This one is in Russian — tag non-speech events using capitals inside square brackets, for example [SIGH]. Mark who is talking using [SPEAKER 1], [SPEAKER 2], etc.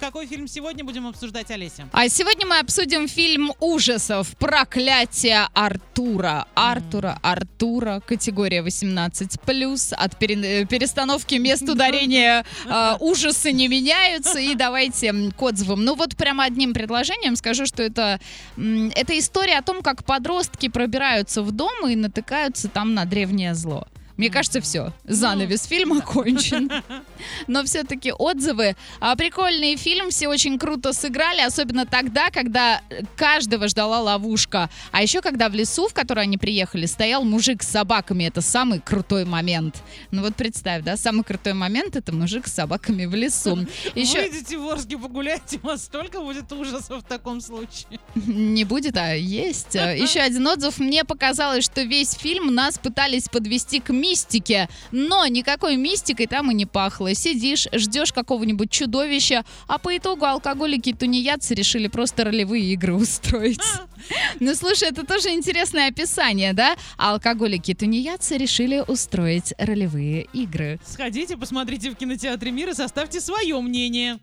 [SPEAKER 1] Какой фильм сегодня будем обсуждать, Олеся?
[SPEAKER 2] А сегодня мы обсудим фильм ужасов «Проклятие Артура». Артура, Артура, категория 18+, от пере- перестановки мест ударения э, ужасы не меняются. И давайте к отзывам. Ну вот прямо одним предложением скажу, что это, это история о том, как подростки пробираются в дом и натыкаются там на древнее зло. Мне кажется, все. Занавес фильма окончен. [LAUGHS] Но все-таки отзывы. А, прикольный фильм, все очень круто сыграли, особенно тогда, когда каждого ждала ловушка. А еще когда в лесу, в который они приехали, стоял мужик с собаками. Это самый крутой момент. Ну вот представь, да, самый крутой момент это мужик с собаками в лесу. [LAUGHS] Еще
[SPEAKER 1] Выйдите в Орске погуляйте, у вас столько будет ужасов в таком случае. [LAUGHS]
[SPEAKER 2] не будет, а есть. Еще один отзыв. Мне показалось, что весь фильм нас пытались подвести к мистике, но никакой мистикой там и не пахло. Сидишь, ждешь какого-нибудь чудовища, а по итогу алкоголики и тунеядцы решили просто ролевые игры устроить. [LAUGHS] Ну, слушай, это тоже интересное описание, да? А алкоголики и тунеядцы решили устроить ролевые игры.
[SPEAKER 1] Сходите, посмотрите в кинотеатре мира, составьте свое мнение.